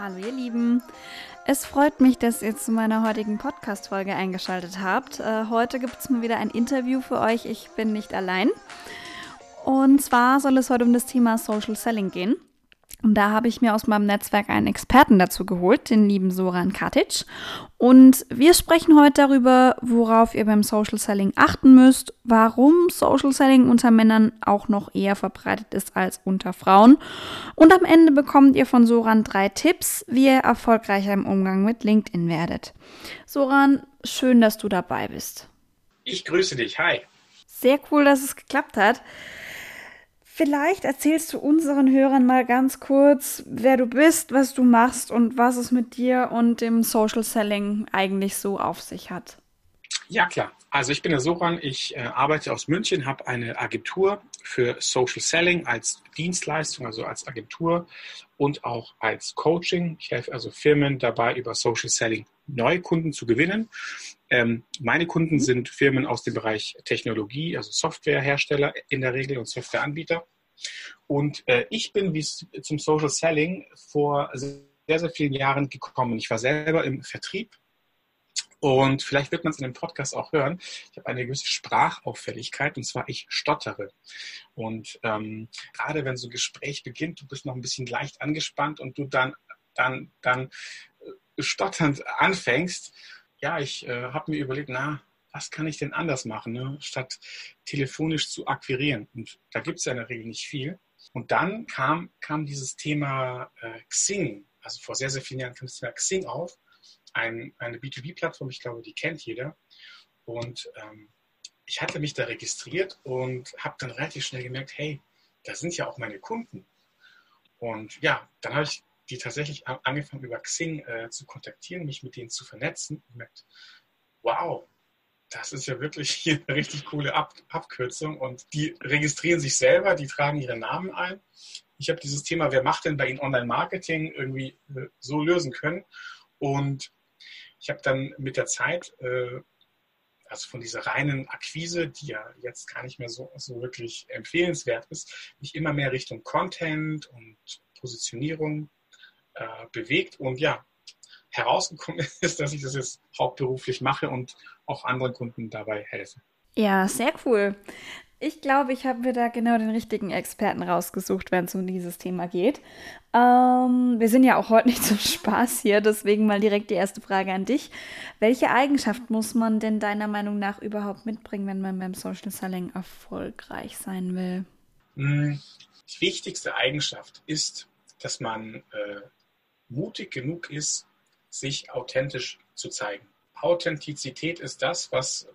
Hallo ihr Lieben. Es freut mich, dass ihr zu meiner heutigen Podcast-Folge eingeschaltet habt. Äh, heute gibt es mal wieder ein Interview für euch. Ich bin nicht allein. Und zwar soll es heute um das Thema Social Selling gehen. Und da habe ich mir aus meinem Netzwerk einen Experten dazu geholt, den lieben Soran Katic. Und wir sprechen heute darüber, worauf ihr beim Social Selling achten müsst, warum Social Selling unter Männern auch noch eher verbreitet ist als unter Frauen. Und am Ende bekommt ihr von Soran drei Tipps, wie ihr erfolgreicher im Umgang mit LinkedIn werdet. Soran, schön, dass du dabei bist. Ich grüße dich. Hi. Sehr cool, dass es geklappt hat. Vielleicht erzählst du unseren Hörern mal ganz kurz, wer du bist, was du machst und was es mit dir und dem Social Selling eigentlich so auf sich hat. Ja, klar. Also ich bin der Soran, ich äh, arbeite aus München, habe eine Agentur für Social Selling als Dienstleistung, also als Agentur und auch als Coaching. Ich helfe also Firmen dabei, über Social Selling neue Kunden zu gewinnen. Ähm, meine Kunden mhm. sind Firmen aus dem Bereich Technologie, also Softwarehersteller in der Regel und Softwareanbieter. Und äh, ich bin wie zum Social Selling vor sehr, sehr vielen Jahren gekommen. Ich war selber im Vertrieb und vielleicht wird man es in dem Podcast auch hören. Ich habe eine gewisse Sprachauffälligkeit und zwar ich stottere. Und ähm, gerade wenn so ein Gespräch beginnt, du bist noch ein bisschen leicht angespannt und du dann, dann, dann äh, stotternd anfängst, ja, ich äh, habe mir überlegt, na, was kann ich denn anders machen, ne? statt telefonisch zu akquirieren? Und da gibt es ja in der Regel nicht viel. Und dann kam, kam dieses Thema äh, Xing, also vor sehr, sehr vielen Jahren kam das Thema Xing auf, ein, eine B2B-Plattform, ich glaube, die kennt jeder. Und ähm, ich hatte mich da registriert und habe dann relativ schnell gemerkt, hey, da sind ja auch meine Kunden. Und ja, dann habe ich die tatsächlich angefangen über Xing äh, zu kontaktieren, mich mit denen zu vernetzen und gemerkt, wow, das ist ja wirklich hier eine richtig coole Ab Abkürzung und die registrieren sich selber, die tragen ihre Namen ein. Ich habe dieses Thema, wer macht denn bei Ihnen Online-Marketing, irgendwie äh, so lösen können. Und ich habe dann mit der Zeit, äh, also von dieser reinen Akquise, die ja jetzt gar nicht mehr so, so wirklich empfehlenswert ist, mich immer mehr Richtung Content und Positionierung äh, bewegt. Und ja, herausgekommen ist, dass ich das jetzt hauptberuflich mache und auch anderen Kunden dabei helfe. Ja, sehr cool. Ich glaube, ich habe mir da genau den richtigen Experten rausgesucht, wenn es um dieses Thema geht. Ähm, wir sind ja auch heute nicht zum Spaß hier, deswegen mal direkt die erste Frage an dich. Welche Eigenschaft muss man denn deiner Meinung nach überhaupt mitbringen, wenn man beim Social Selling erfolgreich sein will? Hm, die wichtigste Eigenschaft ist, dass man äh, mutig genug ist, sich authentisch zu zeigen. Authentizität ist das, was,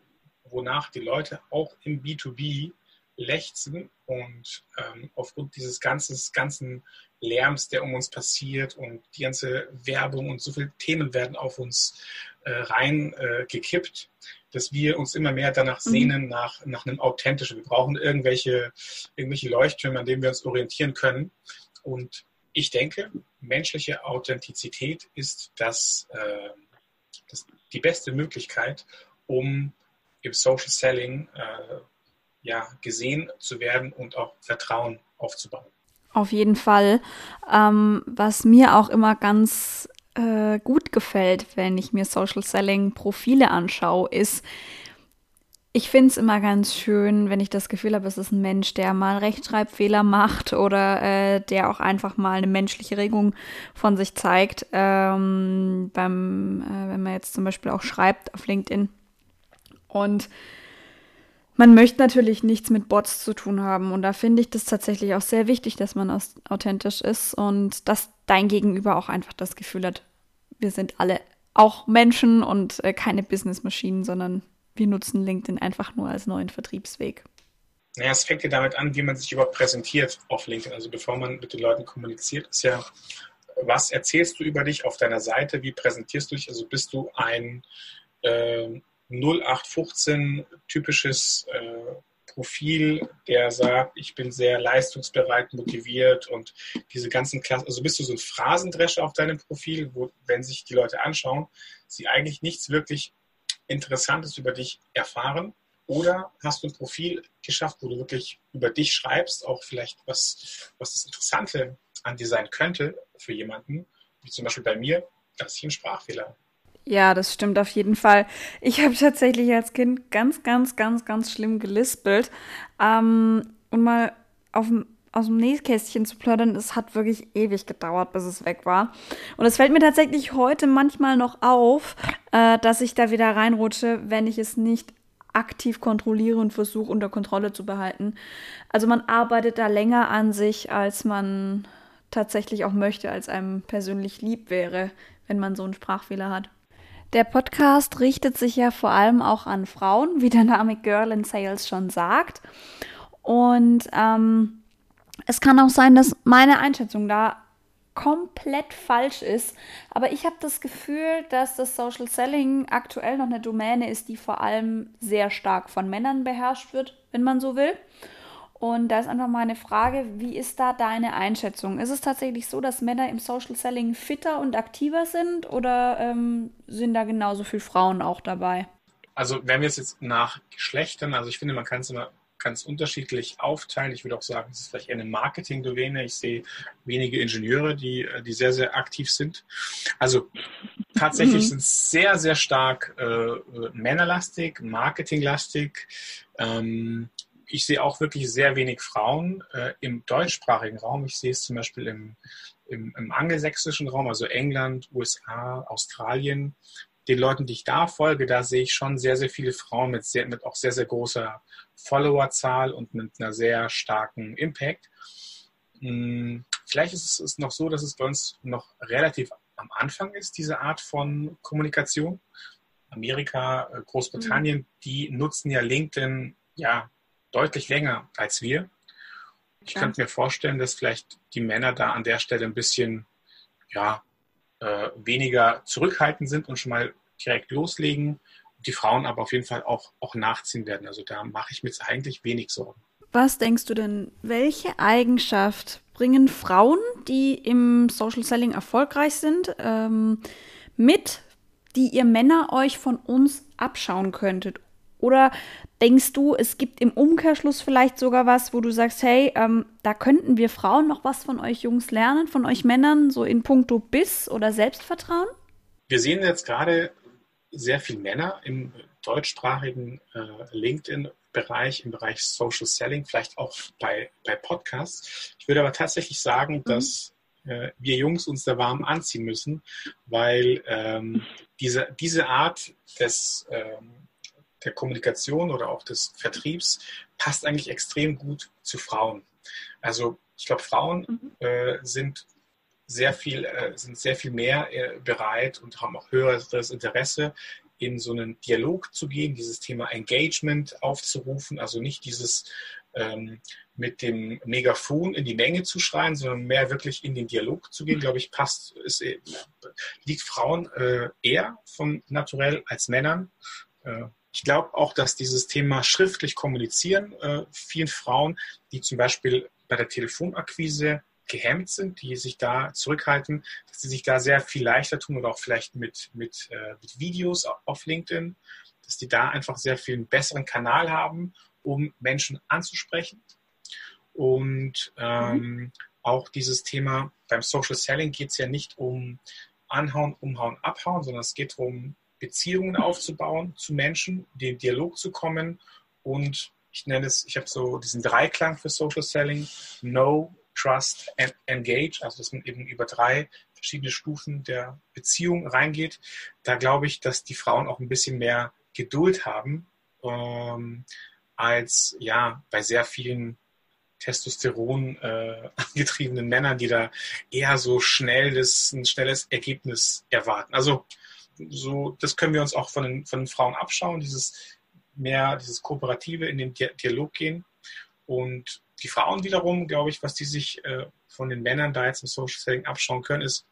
wonach die Leute auch im B2B lechzen und ähm, aufgrund dieses ganzes, ganzen Lärms, der um uns passiert und die ganze Werbung und so viele Themen werden auf uns äh, rein äh, dass wir uns immer mehr danach mhm. sehnen, nach, nach einem authentischen. Wir brauchen irgendwelche, irgendwelche Leuchttürme, an denen wir uns orientieren können. Und ich denke, menschliche Authentizität ist das, äh, das die beste Möglichkeit, um im Social Selling äh, ja, gesehen zu werden und auch Vertrauen aufzubauen. Auf jeden Fall. Ähm, was mir auch immer ganz äh, gut gefällt, wenn ich mir Social Selling Profile anschaue, ist, ich finde es immer ganz schön, wenn ich das Gefühl habe, es ist ein Mensch, der mal Rechtschreibfehler macht oder äh, der auch einfach mal eine menschliche Regung von sich zeigt. Ähm, beim, äh, wenn man jetzt zum Beispiel auch schreibt auf LinkedIn. Und man möchte natürlich nichts mit Bots zu tun haben. Und da finde ich das tatsächlich auch sehr wichtig, dass man authentisch ist und dass dein Gegenüber auch einfach das Gefühl hat, wir sind alle auch Menschen und äh, keine Businessmaschinen, sondern wir nutzen LinkedIn einfach nur als neuen Vertriebsweg. Naja, es fängt ja damit an, wie man sich überhaupt präsentiert auf LinkedIn. Also bevor man mit den Leuten kommuniziert, ist ja, was erzählst du über dich auf deiner Seite? Wie präsentierst du dich? Also bist du ein äh, 0815 typisches äh, Profil, der sagt, ich bin sehr leistungsbereit, motiviert und diese ganzen Klassen, also bist du so ein Phrasendrescher auf deinem Profil, wo, wenn sich die Leute anschauen, sie eigentlich nichts wirklich Interessantes über dich erfahren? Oder hast du ein Profil geschafft, wo du wirklich über dich schreibst, auch vielleicht was, was das Interessante an dir sein könnte für jemanden wie zum Beispiel bei mir, dass ich einen Sprachfehler. Ja, das stimmt auf jeden Fall. Ich habe tatsächlich als Kind ganz, ganz, ganz, ganz schlimm gelispelt. Ähm, und mal auf dem aus dem Nähkästchen zu plaudern, es hat wirklich ewig gedauert, bis es weg war. Und es fällt mir tatsächlich heute manchmal noch auf, äh, dass ich da wieder reinrutsche, wenn ich es nicht aktiv kontrolliere und versuche unter Kontrolle zu behalten. Also man arbeitet da länger an sich, als man tatsächlich auch möchte, als einem persönlich lieb wäre, wenn man so einen Sprachfehler hat. Der Podcast richtet sich ja vor allem auch an Frauen, wie der Name Girl in Sales schon sagt. Und ähm, es kann auch sein, dass meine Einschätzung da komplett falsch ist. Aber ich habe das Gefühl, dass das Social Selling aktuell noch eine Domäne ist, die vor allem sehr stark von Männern beherrscht wird, wenn man so will. Und da ist einfach mal eine Frage, wie ist da deine Einschätzung? Ist es tatsächlich so, dass Männer im Social Selling fitter und aktiver sind oder ähm, sind da genauso viele Frauen auch dabei? Also wenn wir es jetzt nach Geschlechtern, also ich finde, man kann es immer ganz unterschiedlich aufteilen. Ich würde auch sagen, es ist vielleicht eher eine Marketing-Domäne. Ich sehe wenige Ingenieure, die, die sehr, sehr aktiv sind. Also tatsächlich mhm. sind es sehr, sehr stark äh, männerlastig, marketinglastig. Ähm, ich sehe auch wirklich sehr wenig Frauen äh, im deutschsprachigen Raum. Ich sehe es zum Beispiel im, im, im angelsächsischen Raum, also England, USA, Australien. Den Leuten, die ich da folge, da sehe ich schon sehr, sehr viele Frauen mit, sehr, mit auch sehr, sehr großer Followerzahl und mit einer sehr starken Impact. Hm, vielleicht ist es noch so, dass es bei uns noch relativ am Anfang ist, diese Art von Kommunikation. Amerika, äh, Großbritannien, mhm. die nutzen ja LinkedIn ja deutlich länger als wir. Ich ja. könnte mir vorstellen, dass vielleicht die Männer da an der Stelle ein bisschen ja, äh, weniger zurückhaltend sind und schon mal direkt loslegen. Die Frauen aber auf jeden Fall auch, auch nachziehen werden. Also da mache ich mir jetzt eigentlich wenig Sorgen. Was denkst du denn, welche Eigenschaft bringen Frauen, die im Social Selling erfolgreich sind, ähm, mit, die ihr Männer euch von uns abschauen könntet? Oder denkst du, es gibt im Umkehrschluss vielleicht sogar was, wo du sagst, hey, ähm, da könnten wir Frauen noch was von euch Jungs lernen, von euch Männern, so in puncto Biss oder Selbstvertrauen? Wir sehen jetzt gerade sehr viele Männer im deutschsprachigen äh, LinkedIn-Bereich, im Bereich Social Selling, vielleicht auch bei, bei Podcasts. Ich würde aber tatsächlich sagen, mhm. dass äh, wir Jungs uns da warm anziehen müssen, weil ähm, diese, diese Art des ähm, der Kommunikation oder auch des Vertriebs passt eigentlich extrem gut zu Frauen. Also ich glaube, Frauen mhm. äh, sind sehr viel, äh, sind sehr viel mehr äh, bereit und haben auch höheres Interesse, in so einen Dialog zu gehen, dieses Thema Engagement aufzurufen, also nicht dieses ähm, mit dem Megafon in die Menge zu schreien, sondern mehr wirklich in den Dialog zu gehen, glaube ich, passt, ist, äh, liegt Frauen äh, eher von naturell als Männern. Äh, ich glaube auch, dass dieses Thema schriftlich kommunizieren äh, vielen Frauen, die zum Beispiel bei der Telefonakquise gehemmt sind, die sich da zurückhalten, dass sie sich da sehr viel leichter tun oder auch vielleicht mit, mit, äh, mit Videos auf LinkedIn, dass die da einfach sehr viel einen besseren Kanal haben, um Menschen anzusprechen. Und ähm, mhm. auch dieses Thema beim Social Selling geht es ja nicht um Anhauen, Umhauen, Abhauen, sondern es geht darum, Beziehungen aufzubauen zu Menschen, den Dialog zu kommen und ich nenne es, ich habe so diesen Dreiklang für Social Selling, Know, Trust and Engage, also dass man eben über drei verschiedene Stufen der Beziehung reingeht. Da glaube ich, dass die Frauen auch ein bisschen mehr Geduld haben ähm, als ja bei sehr vielen Testosteron äh, angetriebenen Männern, die da eher so schnell das, ein schnelles Ergebnis erwarten. Also so, das können wir uns auch von den, von den Frauen abschauen, dieses mehr, dieses Kooperative in den Dialog gehen. Und die Frauen wiederum, glaube ich, was die sich äh, von den Männern da jetzt im Social Selling abschauen können, ist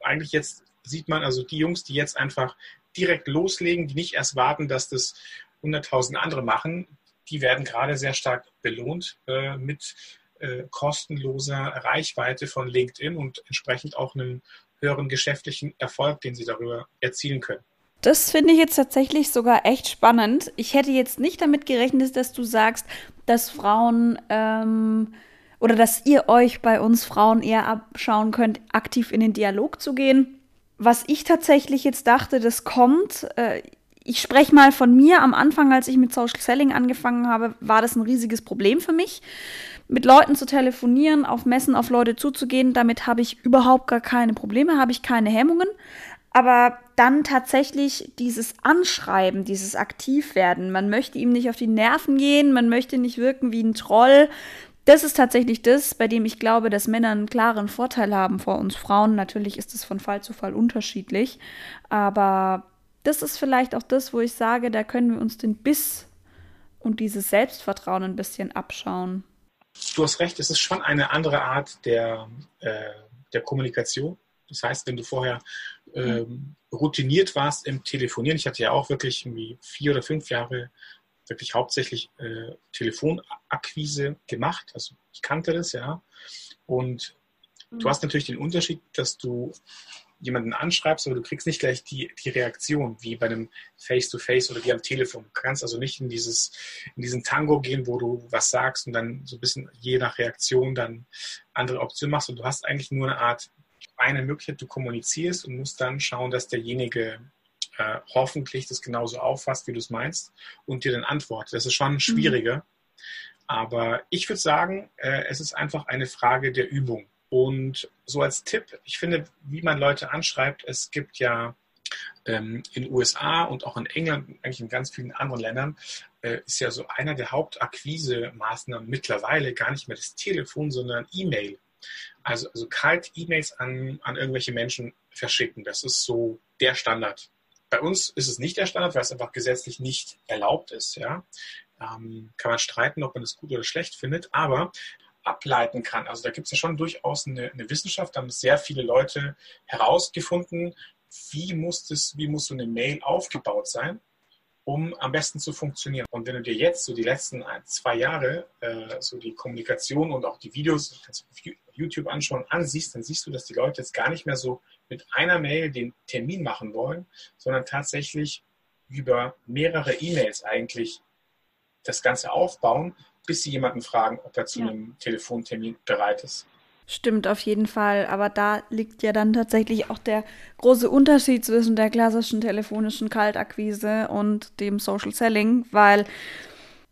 eigentlich jetzt sieht man also die Jungs, die jetzt einfach direkt loslegen, die nicht erst warten, dass das 100.000 andere machen, die werden gerade sehr stark belohnt äh, mit äh, kostenloser Reichweite von LinkedIn und entsprechend auch einem höheren geschäftlichen Erfolg, den sie darüber erzielen können. Das finde ich jetzt tatsächlich sogar echt spannend. Ich hätte jetzt nicht damit gerechnet, dass du sagst, dass Frauen ähm, oder dass ihr euch bei uns Frauen eher abschauen könnt, aktiv in den Dialog zu gehen. Was ich tatsächlich jetzt dachte, das kommt. Äh, ich spreche mal von mir. Am Anfang, als ich mit Social Selling angefangen habe, war das ein riesiges Problem für mich. Mit Leuten zu telefonieren, auf Messen auf Leute zuzugehen, damit habe ich überhaupt gar keine Probleme, habe ich keine Hemmungen. Aber dann tatsächlich dieses Anschreiben, dieses Aktivwerden, man möchte ihm nicht auf die Nerven gehen, man möchte nicht wirken wie ein Troll, das ist tatsächlich das, bei dem ich glaube, dass Männer einen klaren Vorteil haben vor uns Frauen. Natürlich ist es von Fall zu Fall unterschiedlich, aber das ist vielleicht auch das, wo ich sage, da können wir uns den Biss und dieses Selbstvertrauen ein bisschen abschauen. Du hast recht, es ist schon eine andere Art der, äh, der Kommunikation. Das heißt, wenn du vorher ähm, routiniert warst im Telefonieren, ich hatte ja auch wirklich irgendwie vier oder fünf Jahre wirklich hauptsächlich äh, Telefonakquise gemacht. Also ich kannte das, ja. Und mhm. du hast natürlich den Unterschied, dass du jemanden anschreibst, aber du kriegst nicht gleich die, die Reaktion wie bei einem Face-to-Face -face oder wie am Telefon. Du kannst also nicht in dieses, in diesen Tango gehen, wo du was sagst und dann so ein bisschen je nach Reaktion dann andere Optionen machst. Und du hast eigentlich nur eine Art, eine Möglichkeit, du kommunizierst und musst dann schauen, dass derjenige äh, hoffentlich das genauso auffasst, wie du es meinst und dir dann antwortet. Das ist schon mhm. schwieriger. Mhm. Aber ich würde sagen, äh, es ist einfach eine Frage der Übung. Und so als Tipp, ich finde, wie man Leute anschreibt, es gibt ja ähm, in USA und auch in England, eigentlich in ganz vielen anderen Ländern, äh, ist ja so einer der Hauptakquise-Maßnahmen mittlerweile gar nicht mehr das Telefon, sondern E-Mail. Also, also kalt E-Mails an, an irgendwelche Menschen verschicken. Das ist so der Standard. Bei uns ist es nicht der Standard, weil es einfach gesetzlich nicht erlaubt ist. Ja? Ähm, kann man streiten, ob man es gut oder schlecht findet, aber ableiten kann. Also da gibt es ja schon durchaus eine, eine, Wissenschaft, da haben sehr viele Leute herausgefunden, wie muss, das, wie muss so eine Mail aufgebaut sein, um am besten zu funktionieren. Und wenn du dir jetzt so die letzten ein, zwei Jahre äh, so die Kommunikation und auch die Videos, kannst du auf YouTube anschauen, ansiehst, dann siehst du, dass die Leute jetzt gar nicht mehr so mit einer Mail den Termin machen wollen, sondern tatsächlich über mehrere E-Mails eigentlich das Ganze aufbauen, bis sie jemanden fragen, ob er zu ja. einem Telefontermin bereit ist. Stimmt auf jeden Fall, aber da liegt ja dann tatsächlich auch der große Unterschied zwischen der klassischen telefonischen Kaltakquise und dem Social Selling, weil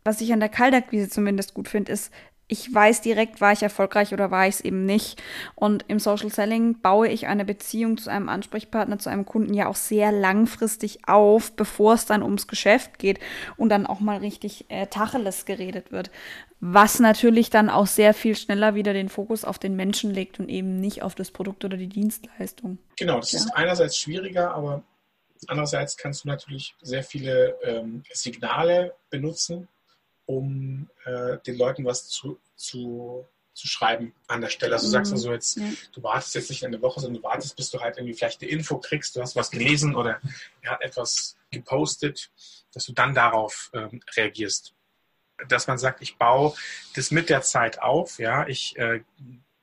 was ich an der Kaltakquise zumindest gut finde, ist, ich weiß direkt, war ich erfolgreich oder war ich es eben nicht. Und im Social Selling baue ich eine Beziehung zu einem Ansprechpartner, zu einem Kunden ja auch sehr langfristig auf, bevor es dann ums Geschäft geht und dann auch mal richtig äh, Tacheles geredet wird. Was natürlich dann auch sehr viel schneller wieder den Fokus auf den Menschen legt und eben nicht auf das Produkt oder die Dienstleistung. Genau, das ja. ist einerseits schwieriger, aber andererseits kannst du natürlich sehr viele ähm, Signale benutzen, um äh, den Leuten was zu, zu, zu schreiben an der Stelle. Also du sagst also jetzt, ja. du wartest jetzt nicht eine Woche, sondern du wartest, bis du halt irgendwie vielleicht eine Info kriegst, du hast was gelesen oder er hat etwas gepostet, dass du dann darauf ähm, reagierst. Dass man sagt, ich baue das mit der Zeit auf, ja, ich, äh,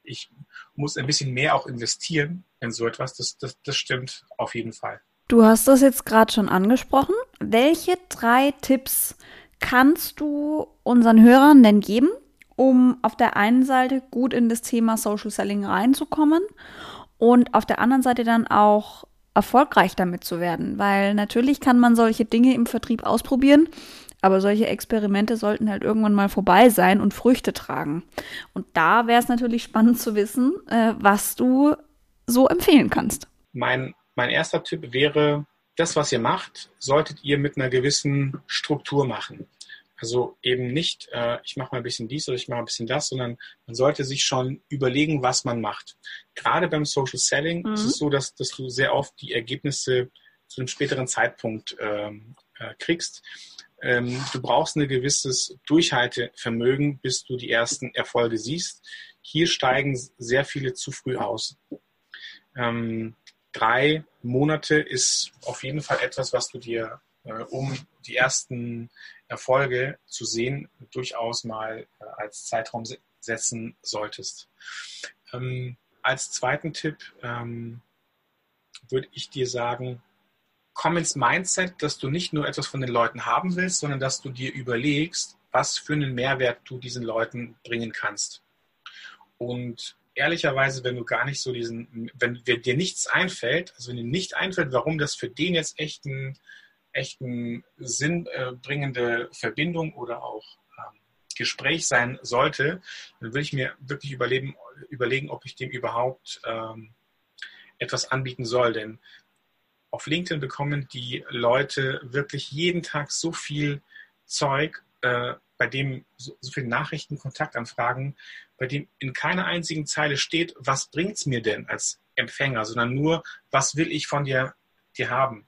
ich muss ein bisschen mehr auch investieren in so etwas, das, das, das stimmt auf jeden Fall. Du hast das jetzt gerade schon angesprochen. Welche drei Tipps kannst du unseren Hörern denn geben, um auf der einen Seite gut in das Thema Social Selling reinzukommen und auf der anderen Seite dann auch erfolgreich damit zu werden? Weil natürlich kann man solche Dinge im Vertrieb ausprobieren, aber solche Experimente sollten halt irgendwann mal vorbei sein und Früchte tragen. Und da wäre es natürlich spannend zu wissen, äh, was du so empfehlen kannst. Mein, mein erster Tipp wäre, das, was ihr macht, solltet ihr mit einer gewissen Struktur machen. Also eben nicht, äh, ich mache mal ein bisschen dies oder ich mache ein bisschen das, sondern man sollte sich schon überlegen, was man macht. Gerade beim Social Selling mhm. ist es so, dass, dass du sehr oft die Ergebnisse zu einem späteren Zeitpunkt ähm, äh, kriegst. Ähm, du brauchst ein gewisses Durchhaltevermögen, bis du die ersten Erfolge siehst. Hier steigen sehr viele zu früh aus. Ähm, drei Monate ist auf jeden Fall etwas, was du dir, äh, um die ersten Erfolge zu sehen, durchaus mal äh, als Zeitraum setzen solltest. Ähm, als zweiten Tipp ähm, würde ich dir sagen, komm ins Mindset, dass du nicht nur etwas von den Leuten haben willst, sondern dass du dir überlegst, was für einen Mehrwert du diesen Leuten bringen kannst. Und ehrlicherweise, wenn du gar nicht so diesen, wenn, dir nichts einfällt, also wenn dir nicht einfällt, warum das für den jetzt echt ein, echt ein sinnbringende Verbindung oder auch ähm, Gespräch sein sollte, dann würde ich mir wirklich überlegen, überlegen ob ich dem überhaupt ähm, etwas anbieten soll. Denn auf LinkedIn bekommen die Leute wirklich jeden Tag so viel Zeug, äh, bei dem so, so viele Nachrichten, Kontaktanfragen, bei dem in keiner einzigen Zeile steht, was bringt es mir denn als Empfänger, sondern nur, was will ich von dir, dir haben.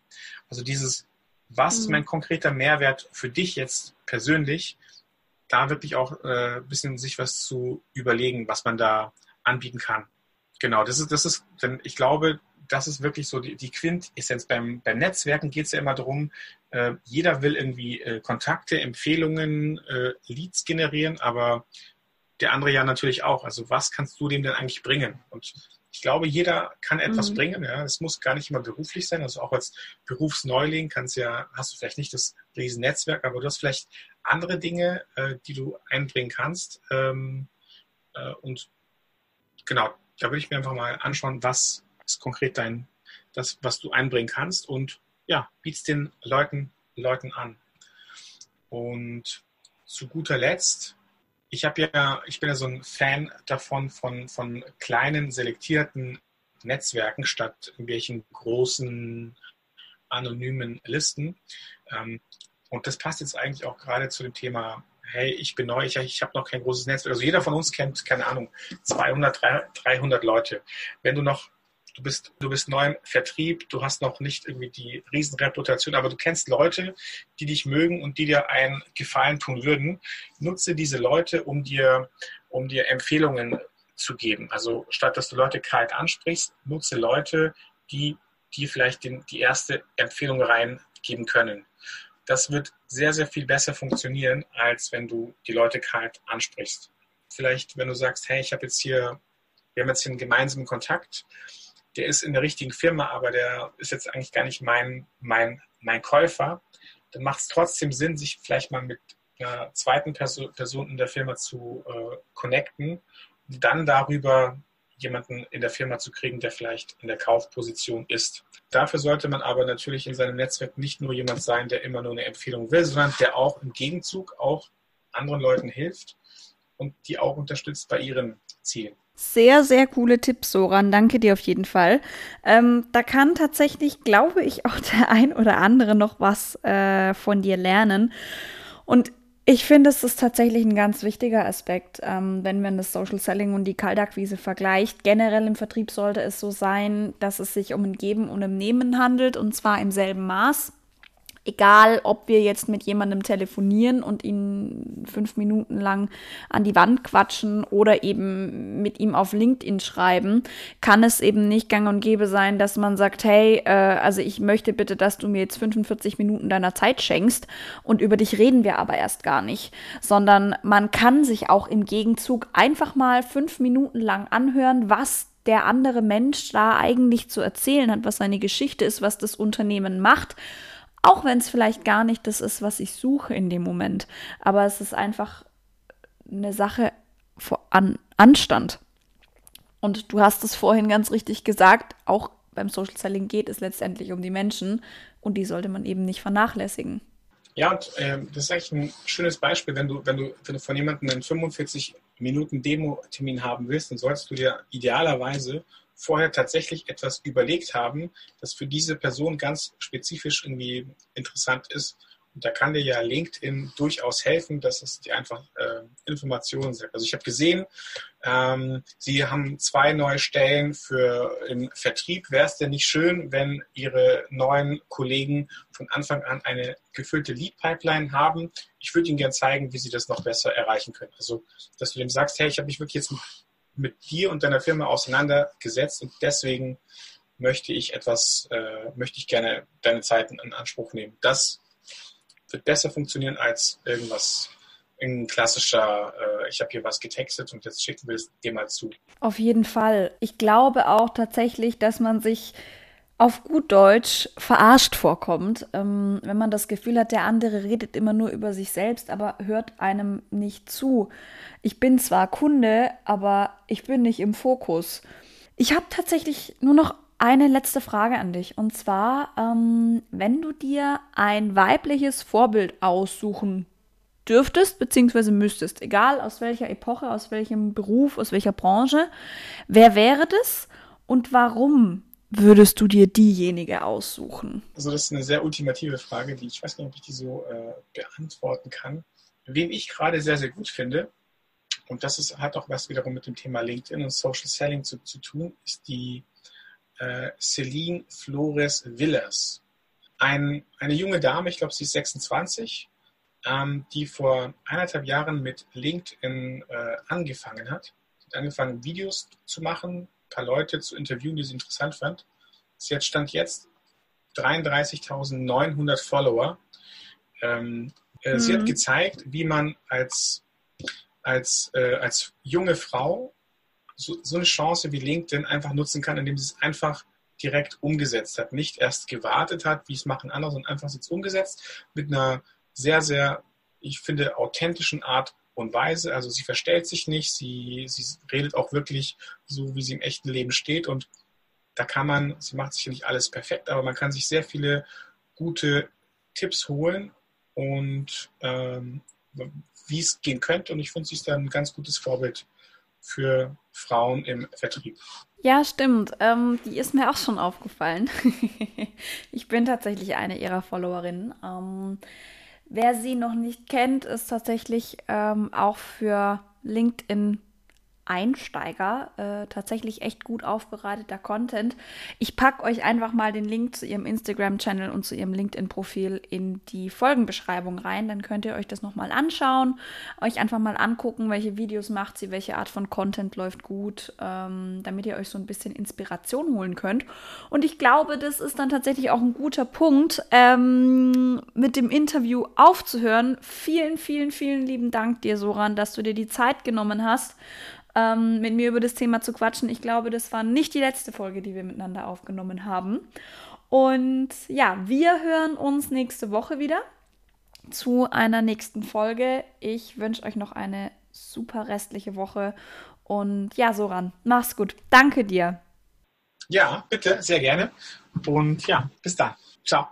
Also dieses, was mhm. ist mein konkreter Mehrwert für dich jetzt persönlich, da wirklich auch äh, ein bisschen sich was zu überlegen, was man da anbieten kann. Genau, das ist, das ist, denn ich glaube, das ist wirklich so die, die Quintessenz. Beim, beim Netzwerken geht es ja immer darum, äh, jeder will irgendwie äh, Kontakte, Empfehlungen, äh, Leads generieren, aber der andere ja natürlich auch. Also was kannst du dem denn eigentlich bringen? Und ich glaube, jeder kann etwas mhm. bringen. Ja, es muss gar nicht immer beruflich sein. Also auch als Berufsneuling kannst ja, hast du vielleicht nicht das riesen Netzwerk, aber du hast vielleicht andere Dinge, äh, die du einbringen kannst. Ähm, äh, und genau, da würde ich mir einfach mal anschauen, was ist konkret dein, das, was du einbringen kannst und ja, bietst den Leuten, Leuten an. Und zu guter Letzt, ich habe ja, ich bin ja so ein Fan davon, von, von kleinen, selektierten Netzwerken statt irgendwelchen großen, anonymen Listen. Ähm, und das passt jetzt eigentlich auch gerade zu dem Thema hey, ich bin neu, ich, ich habe noch kein großes Netzwerk. Also jeder von uns kennt, keine Ahnung, 200, 300 Leute. Wenn du noch, du bist, du bist neu im Vertrieb, du hast noch nicht irgendwie die Riesenreputation, aber du kennst Leute, die dich mögen und die dir einen Gefallen tun würden, nutze diese Leute, um dir, um dir Empfehlungen zu geben. Also statt dass du Leute kalt ansprichst, nutze Leute, die die vielleicht den, die erste Empfehlung reingeben können das wird sehr, sehr viel besser funktionieren, als wenn du die Leute kalt ansprichst. Vielleicht, wenn du sagst, hey, ich habe jetzt hier, wir haben jetzt hier einen gemeinsamen Kontakt, der ist in der richtigen Firma, aber der ist jetzt eigentlich gar nicht mein, mein, mein Käufer, dann macht es trotzdem Sinn, sich vielleicht mal mit einer zweiten Person, Person in der Firma zu äh, connecten und dann darüber jemanden in der Firma zu kriegen, der vielleicht in der Kaufposition ist. Dafür sollte man aber natürlich in seinem Netzwerk nicht nur jemand sein, der immer nur eine Empfehlung will, sondern der auch im Gegenzug auch anderen Leuten hilft und die auch unterstützt bei ihren Zielen. Sehr, sehr coole Tipps, Soran. Danke dir auf jeden Fall. Ähm, da kann tatsächlich, glaube ich, auch der ein oder andere noch was äh, von dir lernen. Und ich finde, es ist tatsächlich ein ganz wichtiger Aspekt, ähm, wenn man das Social Selling und die Kaltakquise vergleicht. Generell im Vertrieb sollte es so sein, dass es sich um ein Geben und ein Nehmen handelt und zwar im selben Maß. Egal, ob wir jetzt mit jemandem telefonieren und ihn fünf Minuten lang an die Wand quatschen oder eben mit ihm auf LinkedIn schreiben, kann es eben nicht gang und gäbe sein, dass man sagt, hey, äh, also ich möchte bitte, dass du mir jetzt 45 Minuten deiner Zeit schenkst und über dich reden wir aber erst gar nicht, sondern man kann sich auch im Gegenzug einfach mal fünf Minuten lang anhören, was der andere Mensch da eigentlich zu erzählen hat, was seine Geschichte ist, was das Unternehmen macht auch wenn es vielleicht gar nicht das ist, was ich suche in dem Moment. Aber es ist einfach eine Sache an Anstand. Und du hast es vorhin ganz richtig gesagt, auch beim Social Selling geht es letztendlich um die Menschen und die sollte man eben nicht vernachlässigen. Ja, und äh, das ist eigentlich ein schönes Beispiel, wenn du, wenn du, wenn du von jemandem einen 45 Minuten Demo-Termin haben willst, dann solltest du dir idealerweise vorher tatsächlich etwas überlegt haben, das für diese Person ganz spezifisch irgendwie interessant ist. Und da kann dir ja LinkedIn durchaus helfen, dass es dir einfach äh, Informationen sagt. Also ich habe gesehen, ähm, Sie haben zwei neue Stellen für im Vertrieb. Wäre es denn nicht schön, wenn Ihre neuen Kollegen von Anfang an eine gefüllte Lead-Pipeline haben? Ich würde Ihnen gerne zeigen, wie Sie das noch besser erreichen können. Also, dass du dem sagst, hey, ich habe mich wirklich jetzt mit dir und deiner Firma auseinandergesetzt und deswegen möchte ich etwas, äh, möchte ich gerne deine Zeit in Anspruch nehmen. Das wird besser funktionieren als irgendwas, ein klassischer, äh, ich habe hier was getextet und jetzt schicken wir es dir mal zu. Auf jeden Fall. Ich glaube auch tatsächlich, dass man sich auf gut Deutsch verarscht vorkommt, ähm, wenn man das Gefühl hat, der andere redet immer nur über sich selbst, aber hört einem nicht zu. Ich bin zwar Kunde, aber ich bin nicht im Fokus. Ich habe tatsächlich nur noch eine letzte Frage an dich. Und zwar, ähm, wenn du dir ein weibliches Vorbild aussuchen dürftest, beziehungsweise müsstest, egal aus welcher Epoche, aus welchem Beruf, aus welcher Branche, wer wäre das und warum würdest du dir diejenige aussuchen? Also das ist eine sehr ultimative Frage, die ich weiß nicht, ob ich die so äh, beantworten kann. Wen ich gerade sehr, sehr gut finde, und das ist, hat auch was wiederum mit dem Thema LinkedIn und Social Selling zu, zu tun, ist die äh, Celine Flores Villas. Ein, eine junge Dame, ich glaube, sie ist 26, ähm, die vor eineinhalb Jahren mit LinkedIn äh, angefangen hat. Sie hat angefangen, Videos zu machen, paar Leute zu interviewen, die sie interessant fand. Sie hat Stand jetzt 33.900 Follower. Ähm, äh, mhm. Sie hat mhm. gezeigt, wie man als, als, äh, als junge Frau so, so eine Chance wie LinkedIn einfach nutzen kann, indem sie es einfach direkt umgesetzt hat. Nicht erst gewartet hat, wie es machen andere, sondern einfach jetzt umgesetzt mit einer sehr, sehr, ich finde, authentischen Art und Weise. Also sie verstellt sich nicht, sie, sie redet auch wirklich so, wie sie im echten Leben steht. Und da kann man, sie macht sicher nicht alles perfekt, aber man kann sich sehr viele gute Tipps holen und ähm, wie es gehen könnte. Und ich finde, sie ist dann ein ganz gutes Vorbild für Frauen im Vertrieb. Ja, stimmt. Ähm, die ist mir auch schon aufgefallen. ich bin tatsächlich eine ihrer Followerinnen. Ähm, Wer sie noch nicht kennt, ist tatsächlich ähm, auch für LinkedIn Einsteiger äh, tatsächlich echt gut aufbereiteter Content. Ich packe euch einfach mal den Link zu ihrem Instagram-Channel und zu ihrem LinkedIn-Profil in die Folgenbeschreibung rein. Dann könnt ihr euch das nochmal anschauen, euch einfach mal angucken, welche Videos macht sie, welche Art von Content läuft gut, ähm, damit ihr euch so ein bisschen Inspiration holen könnt. Und ich glaube, das ist dann tatsächlich auch ein guter Punkt, ähm, mit dem Interview aufzuhören. Vielen, vielen, vielen lieben Dank dir, Soran, dass du dir die Zeit genommen hast ähm, mit mir über das Thema zu quatschen. Ich glaube, das war nicht die letzte Folge, die wir miteinander aufgenommen haben. Und ja, wir hören uns nächste Woche wieder zu einer nächsten Folge. Ich wünsche euch noch eine super restliche Woche. Und ja, Soran, mach's gut. Danke dir. Ja, bitte, sehr gerne. Und ja, bis dann. Ciao.